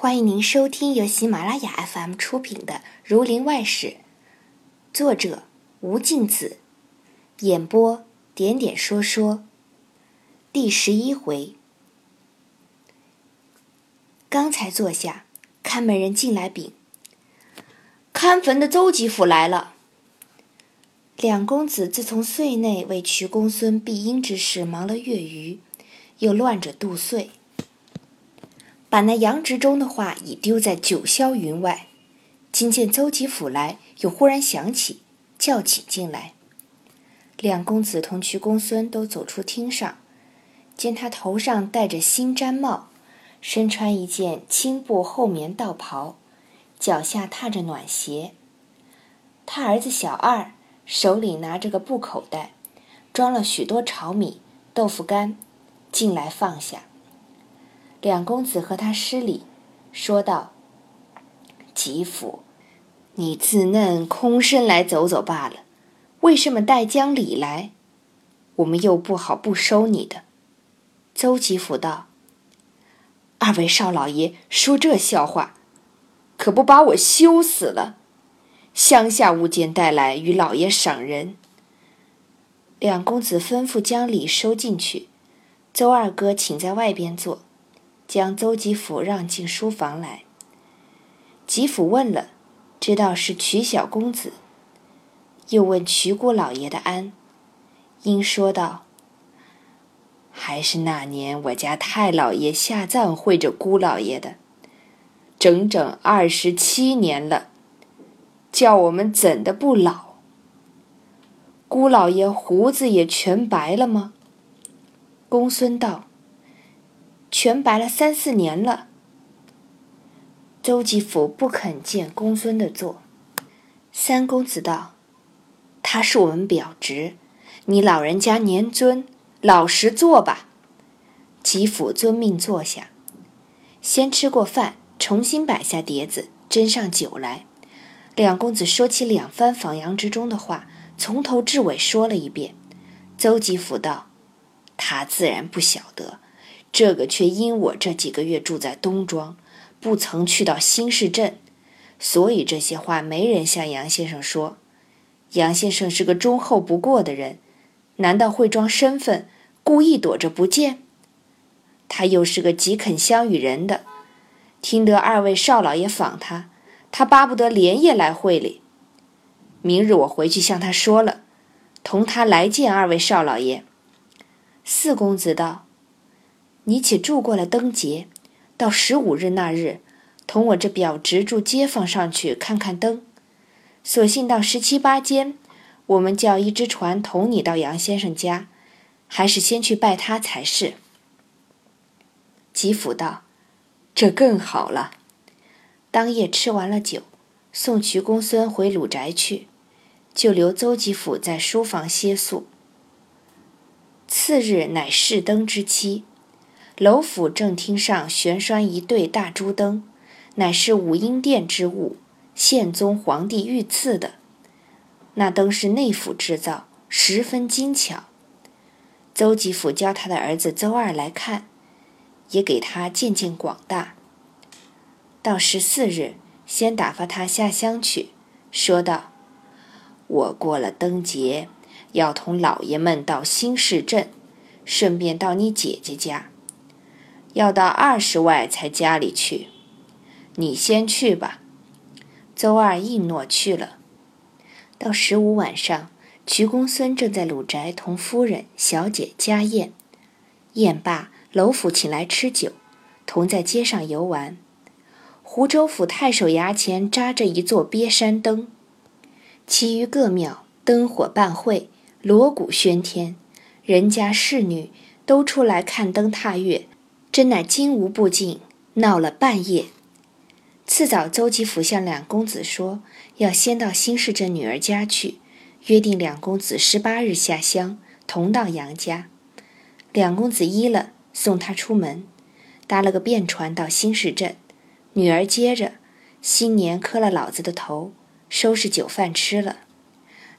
欢迎您收听由喜马拉雅 FM 出品的《儒林外史》，作者吴敬梓，演播点点说说。第十一回，刚才坐下，看门人进来禀：看坟的邹吉甫来了。两公子自从岁内为瞿公孙避阴之事忙了月余，又乱着度岁。把那杨执中的话已丢在九霄云外，今见邹吉甫来，又忽然想起，叫请进来。两公子同瞿公孙都走出厅上，见他头上戴着新毡帽，身穿一件青布厚棉道袍，脚下踏着暖鞋。他儿子小二手里拿着个布口袋，装了许多炒米、豆腐干，进来放下。两公子和他施礼，说道：“吉甫，你自嫩空身来走走罢了，为什么带将礼来？我们又不好不收你的。”邹吉甫道：“二位少老爷说这笑话，可不把我羞死了？乡下物件带来与老爷赏人。”两公子吩咐将礼收进去，邹二哥请在外边坐。将邹吉甫让进书房来。吉甫问了，知道是瞿小公子，又问瞿姑老爷的安，因说道：“还是那年我家太老爷下葬会着姑老爷的，整整二十七年了，叫我们怎的不老？姑老爷胡子也全白了吗？”公孙道。全白了三四年了。周吉甫不肯见公孙的座。三公子道：“他是我们表侄，你老人家年尊，老实坐吧。”吉甫遵命坐下，先吃过饭，重新摆下碟子，斟上酒来。两公子说起两番访杨之中的话，从头至尾说了一遍。邹吉甫道：“他自然不晓得。”这个却因我这几个月住在东庄，不曾去到新市镇，所以这些话没人向杨先生说。杨先生是个忠厚不过的人，难道会装身份，故意躲着不见？他又是个极肯相与人的，听得二位少老爷访他，他巴不得连夜来会里。明日我回去向他说了，同他来见二位少老爷。四公子道。你且住过了灯节，到十五日那日，同我这表侄住街坊上去看看灯。索性到十七八间，我们叫一只船同你到杨先生家，还是先去拜他才是。吉甫道：“这更好了。”当夜吃完了酒，送徐公孙回鲁宅去，就留邹吉甫在书房歇宿。次日乃试灯之期。楼府正厅上悬拴一对大珠灯，乃是武英殿之物，宪宗皇帝御赐的。那灯是内府制造，十分精巧。邹吉甫教他的儿子邹二来看，也给他见见广大。到十四日，先打发他下乡去，说道：“我过了灯节，要同老爷们到新市镇，顺便到你姐姐家。”要到二十外才家里去，你先去吧。邹二应诺去了。到十五晚上，瞿公孙正在鲁宅同夫人、小姐家宴，宴罢，楼府请来吃酒，同在街上游玩。湖州府太守衙前扎着一座鳖山灯，其余各庙灯火半会，锣鼓喧天，人家侍女都出来看灯踏月。真乃金无不尽，闹了半夜。次早，邹吉甫向两公子说，要先到新市镇女儿家去，约定两公子十八日下乡，同到杨家。两公子依了，送他出门，搭了个便船到新市镇。女儿接着，新年磕了老子的头，收拾酒饭吃了。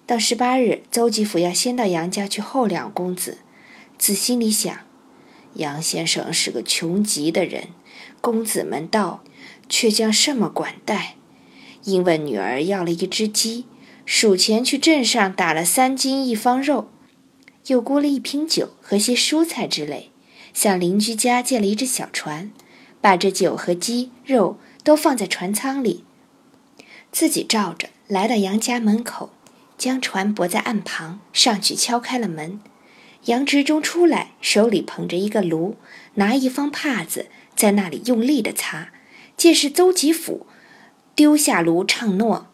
到十八日，邹吉甫要先到杨家去候两公子，自心里想。杨先生是个穷极的人，公子们到，却将甚么管待？因问女儿要了一只鸡，数钱去镇上打了三斤一方肉，又估了一瓶酒和些蔬菜之类，向邻居家借了一只小船，把这酒和鸡肉都放在船舱里，自己照着来到杨家门口，将船泊在岸旁，上去敲开了门。杨执中出来，手里捧着一个炉，拿一方帕子在那里用力的擦，见是邹吉甫。丢下炉唱诺，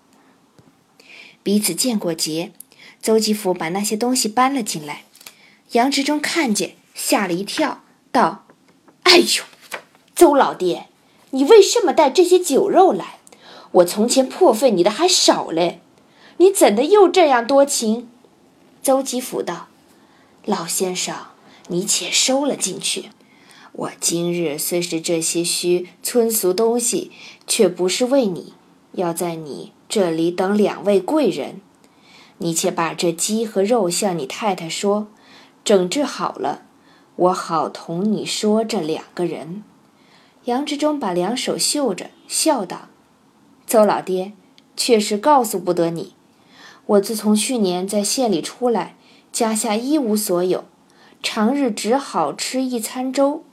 彼此见过节。邹吉甫把那些东西搬了进来，杨执中看见，吓了一跳，道：“哎呦，邹老爹，你为什么带这些酒肉来？我从前破费你的还少嘞，你怎的又这样多情？”邹吉甫道：“老先生，你且收了进去。”我今日虽是这些虚村俗东西，却不是为你，要在你这里等两位贵人。你且把这鸡和肉向你太太说，整治好了，我好同你说这两个人。杨志忠把两手绣着，笑道：“邹老爹，确实告诉不得你。我自从去年在县里出来，家下一无所有，常日只好吃一餐粥。”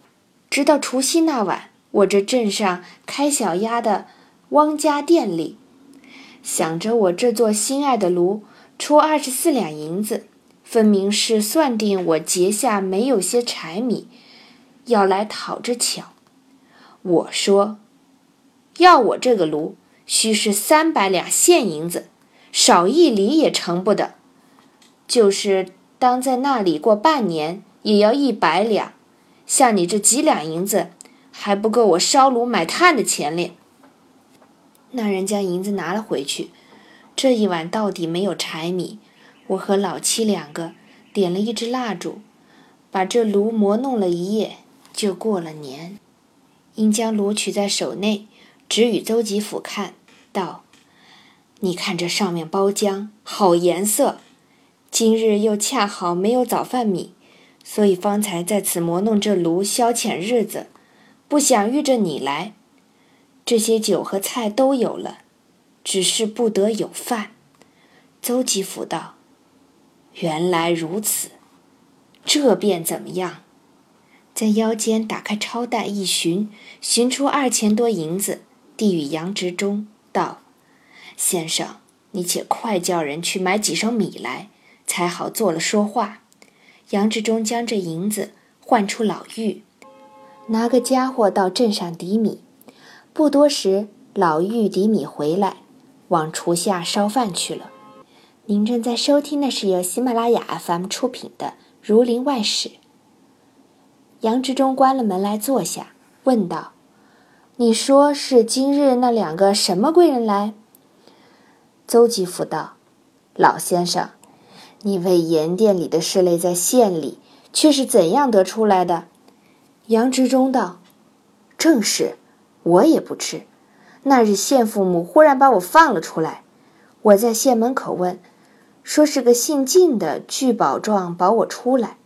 直到除夕那晚，我这镇上开小鸭的汪家店里，想着我这座心爱的炉出二十四两银子，分明是算定我节下没有些柴米，要来讨着巧。我说，要我这个炉，须是三百两现银子，少一厘也成不得。就是当在那里过半年，也要一百两。像你这几两银子，还不够我烧炉买炭的钱哩。那人将银子拿了回去。这一晚到底没有柴米，我和老七两个点了一支蜡烛，把这炉磨弄了一夜，就过了年。因将炉取在手内，指与邹吉甫看，道：“你看这上面包浆，好颜色。今日又恰好没有早饭米。”所以方才在此磨弄这炉消遣日子，不想遇着你来。这些酒和菜都有了，只是不得有饭。邹吉甫道：“原来如此，这便怎么样？”在腰间打开钞袋一寻，寻出二千多银子，递与杨执中道：“先生，你且快叫人去买几升米来，才好做了说话。”杨志忠将这银子换出老妪，拿个家伙到镇上抵米。不多时，老妪抵米回来，往厨下烧饭去了。您正在收听的是由喜马拉雅 FM 出品的《儒林外史》。杨志忠关了门来坐下，问道：“你说是今日那两个什么贵人来？”邹吉甫道：“老先生。”你为盐店里的事类在县里，却是怎样得出来的？杨执中道：“正是，我也不知。那日县父母忽然把我放了出来，我在县门口问，说是个姓靳的聚宝状保我出来。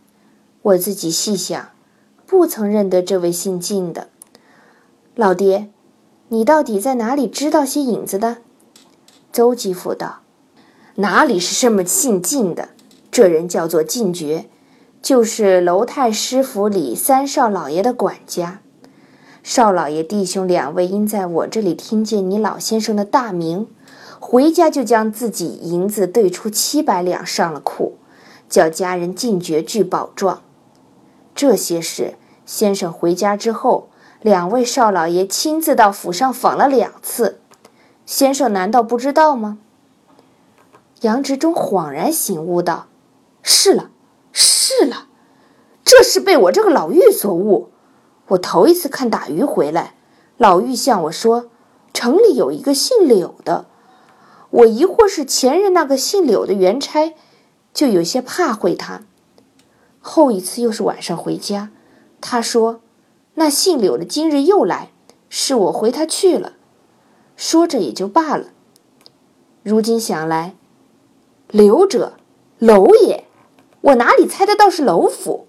我自己细想，不曾认得这位姓靳的。老爹，你到底在哪里知道些影子的？”周继甫道。哪里是什么姓靳的？这人叫做靳觉，就是楼太师府里三少老爷的管家。少老爷弟兄两位因在我这里听见你老先生的大名，回家就将自己银子兑出七百两上了库，叫家人靳觉具保状。这些事，先生回家之后，两位少老爷亲自到府上访了两次，先生难道不知道吗？杨执中恍然醒悟道：“是了，是了，这是被我这个老妪所误。我头一次看打鱼回来，老妪向我说，城里有一个姓柳的。我疑惑是前任那个姓柳的原差，就有些怕会他。后一次又是晚上回家，他说，那姓柳的今日又来，是我回他去了。说着也就罢了。如今想来。”刘者，楼也。我哪里猜得到是楼府？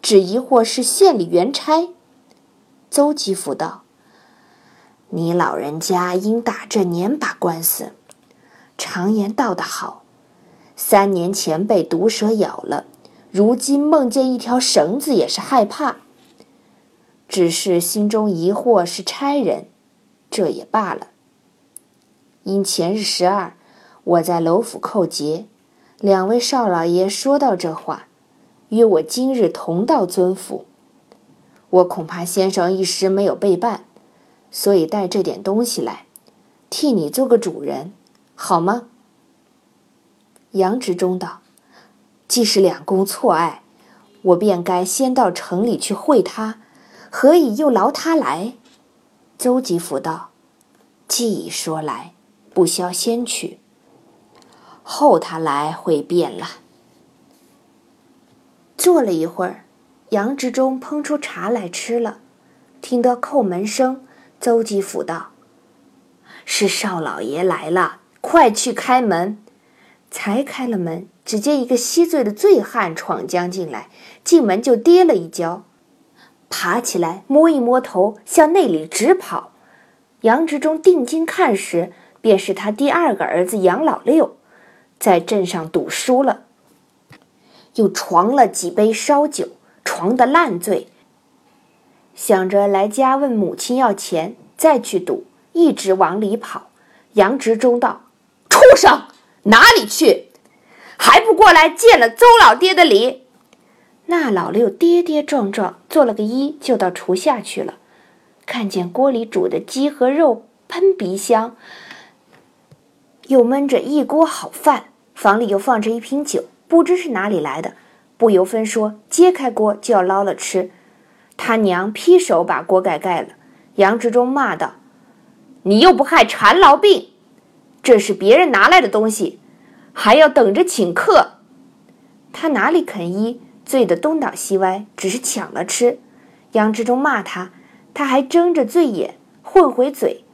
只疑惑是县里原差。邹吉甫道：“你老人家应打这年把官司。常言道得好，三年前被毒蛇咬了，如今梦见一条绳子也是害怕。只是心中疑惑是差人，这也罢了。因前日十二，我在楼府叩节，两位少老爷说到这话，约我今日同到尊府。”我恐怕先生一时没有备办，所以带这点东西来，替你做个主人，好吗？杨执中道：“既是两公错爱，我便该先到城里去会他，何以又劳他来？”邹吉甫道：“既已说来，不消先去，候他来会变了。”坐了一会儿。杨执中烹出茶来吃了，听得叩门声，邹吉甫道：“是少老爷来了，快去开门。”才开了门，只见一个稀醉的醉汉闯将进来，进门就跌了一跤，爬起来摸一摸头，向内里直跑。杨执中定睛看时，便是他第二个儿子杨老六，在镇上赌输了，又闯了几杯烧酒。床的烂醉，想着来家问母亲要钱，再去赌，一直往里跑。杨执中道：“畜生，哪里去？还不过来见了邹老爹的礼？”那老六跌跌撞撞，做了个揖，就到厨下去了。看见锅里煮的鸡和肉喷鼻香，又焖着一锅好饭，房里又放着一瓶酒，不知是哪里来的。不由分说，揭开锅就要捞了吃。他娘劈手把锅盖盖了。杨执中骂道：“你又不害馋痨病，这是别人拿来的东西，还要等着请客。”他哪里肯依，醉得东倒西歪，只是抢了吃。杨执中骂他，他还睁着醉眼混回嘴。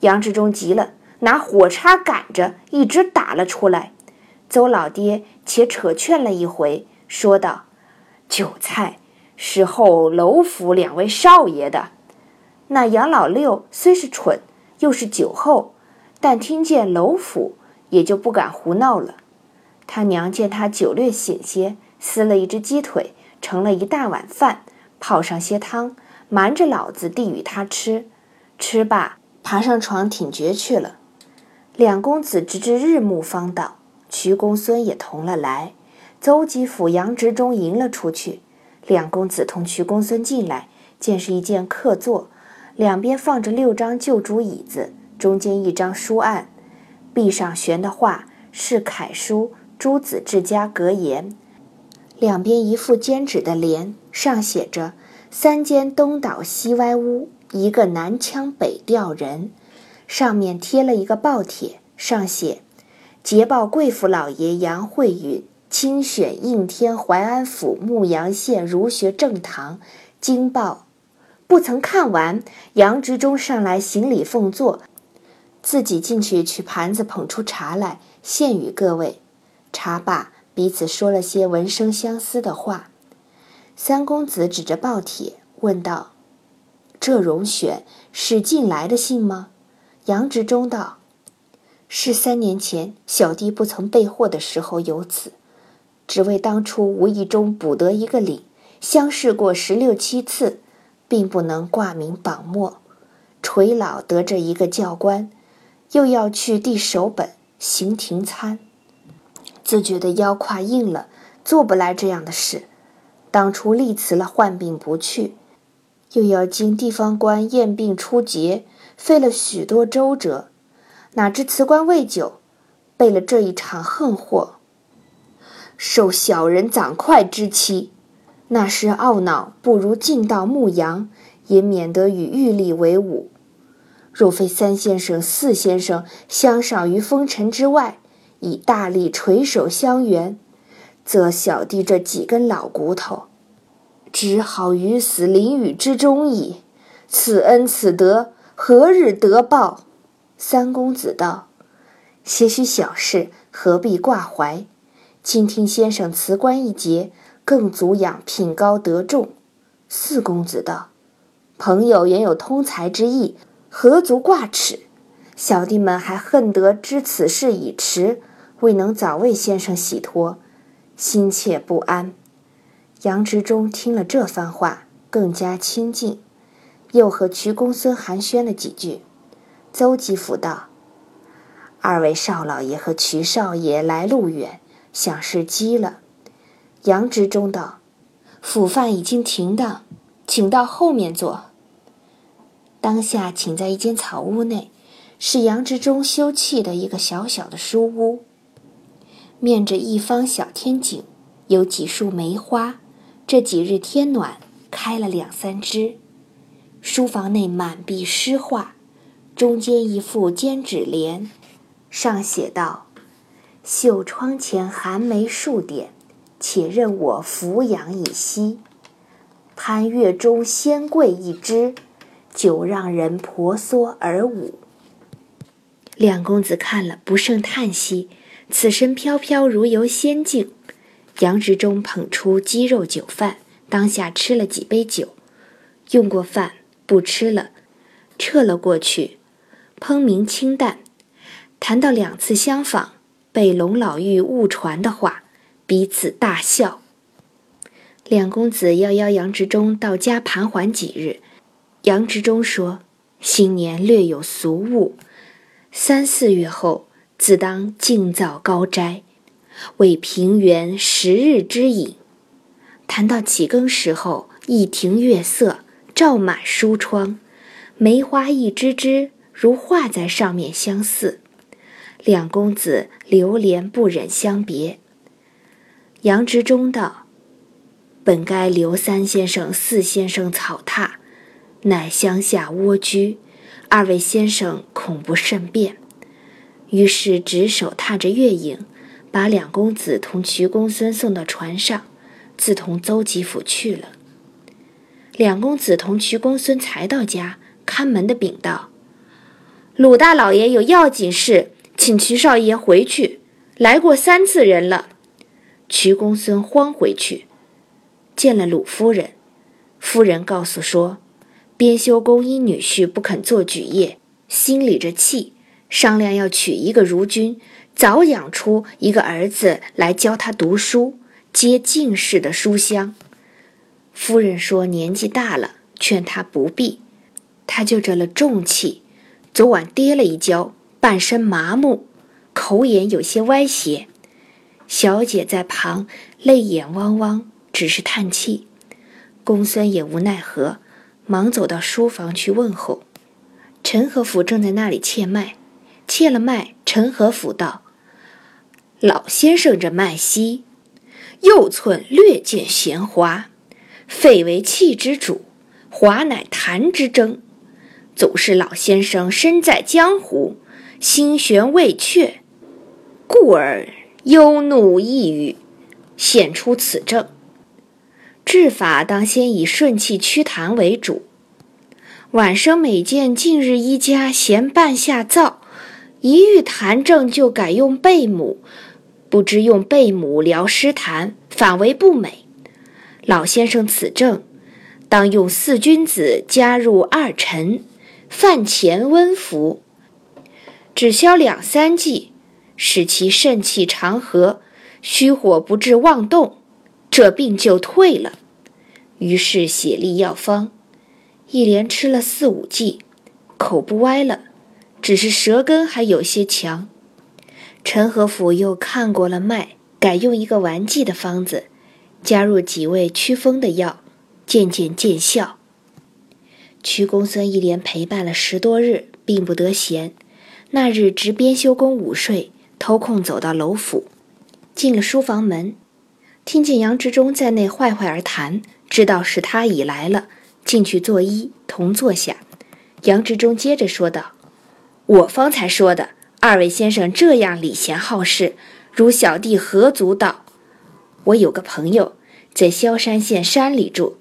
杨执中急了，拿火叉赶着，一直打了出来。邹老爹且扯劝了一回。说道：“酒菜是后楼府两位少爷的。那杨老六虽是蠢，又是酒后，但听见楼府，也就不敢胡闹了。他娘见他酒略醒些，撕了一只鸡腿，盛了一大碗饭，泡上些汤，瞒着老子递与他吃。吃罢，爬上床挺觉去了。两公子直至日暮方到，徐公孙也同了来。”邹吉甫、杨执中迎了出去，两公子同徐公孙进来，见是一间客座，两边放着六张旧竹椅子，中间一张书案，壁上悬的画是楷书《朱子治家格言》，两边一副尖纸的联，上写着“三间东倒西歪屋，一个南腔北调人”，上面贴了一个报帖，上写“捷报贵府老爷杨慧允”。亲选应天淮安府牧阳县儒学正堂，惊报，不曾看完。杨执中上来行礼奉坐，自己进去取盘子捧出茶来献与各位。茶罢，彼此说了些闻声相思的话。三公子指着报帖问道：“这荣选是近来的信吗？”杨执中道：“是三年前小弟不曾备货的时候有此。”只为当初无意中补得一个领，相试过十六七次，并不能挂名榜末。垂老得这一个教官，又要去递手本行停参，自觉得腰胯硬了，做不来这样的事。当初力辞了患病不去，又要经地方官验病出节，费了许多周折，哪知辞官未久，备了这一场横祸。受小人掌快之欺，那时懊恼，不如进到牧羊，也免得与玉立为伍。若非三先生、四先生相赏于风尘之外，以大力垂手相援，则小弟这几根老骨头，只好于死淋雨之中矣。此恩此德，何日得报？三公子道：“些许小事，何必挂怀？”今听先生辞官一节，更足养品高德重。四公子道：“朋友原有通才之意，何足挂齿？小弟们还恨得知此事已迟，未能早为先生洗脱，心切不安。杨执中听了这番话，更加亲近，又和瞿公孙寒暄了几句。邹吉甫道：“二位少老爷和瞿少爷来路远，想是饥了。”杨执中道：“府饭已经停当，请到后面坐。”当下请在一间草屋内，是杨执中休憩的一个小小的书屋，面着一方小天井，有几束梅花。这几日天暖，开了两三枝。书房内满壁诗画，中间一副笺纸联，上写道：“绣窗前寒梅数点，且任我俯仰以息。攀月中仙桂一枝，久让人婆娑而舞。”两公子看了，不胜叹息：“此身飘飘如游仙境。”杨执中捧出鸡肉酒饭，当下吃了几杯酒，用过饭不吃了，撤了过去。烹茗清淡，谈到两次相访被龙老妪误传的话，彼此大笑。两公子要邀杨执中到家盘桓几日。杨执中说：“新年略有俗务，三四月后自当静造高斋。”为平原十日之饮。谈到起更时候，一庭月色照满书窗，梅花一枝枝如画在上面相似。两公子流连不忍相别。杨执中道：“本该留三先生、四先生草榻，乃乡下蜗居，二位先生恐不甚便。”于是执手踏着月影。把两公子同瞿公孙送到船上，自同邹吉甫去了。两公子同瞿公孙才到家，看门的禀道：“鲁大老爷有要紧事，请瞿少爷回去。来过三次人了。”瞿公孙慌回去，见了鲁夫人。夫人告诉说，编修公因女婿不肯做举业，心里着气，商量要娶一个如君。早养出一个儿子来教他读书，接进士的书香。夫人说年纪大了，劝他不必。他就着了重气，昨晚跌了一跤，半身麻木，口眼有些歪斜。小姐在旁泪眼汪汪，只是叹气。公孙也无奈何，忙走到书房去问候。陈和甫正在那里切脉，切了脉，陈和甫道。老先生这脉息，右寸略见弦滑，肺为气之主，华乃痰之征。总是老先生身在江湖，心悬未却，故而忧怒抑郁，显出此症。治法当先以顺气祛痰为主。晚生每见近日一家嫌半下燥，一遇痰症就改用贝母。不知用贝母疗湿痰，反为不美。老先生此症，当用四君子加入二陈，饭前温服，只消两三剂，使其肾气长和，虚火不致妄动，这病就退了。于是写立药方，一连吃了四五剂，口不歪了，只是舌根还有些强。陈和甫又看过了脉，改用一个丸剂的方子，加入几味祛风的药，渐渐见效。瞿公孙一连陪伴了十多日，并不得闲。那日值编修公午睡，偷空走到楼府，进了书房门，听见杨执中在内坏坏而谈，知道是他已来了，进去作揖，同坐下。杨执中接着说道：“我方才说的。”二位先生这样礼贤好士，如小弟何足道？我有个朋友在萧山县山里住，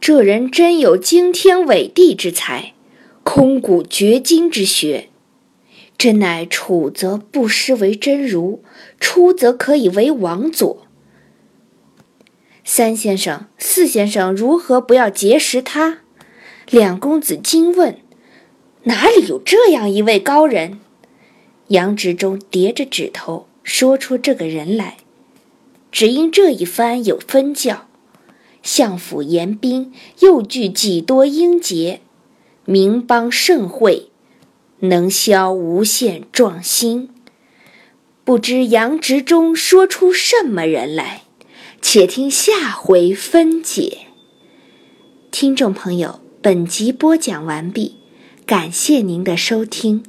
这人真有惊天伟地之才，空谷绝今之学，真乃处则不失为真儒，出则可以为王佐。三先生、四先生如何不要结识他？两公子惊问：“哪里有这样一位高人？”杨执中叠着指头说出这个人来。只因这一番有分教，相府严兵又聚几多英杰，名邦盛会，能消无限壮心。不知杨执中说出什么人来？且听下回分解。听众朋友，本集播讲完毕，感谢您的收听。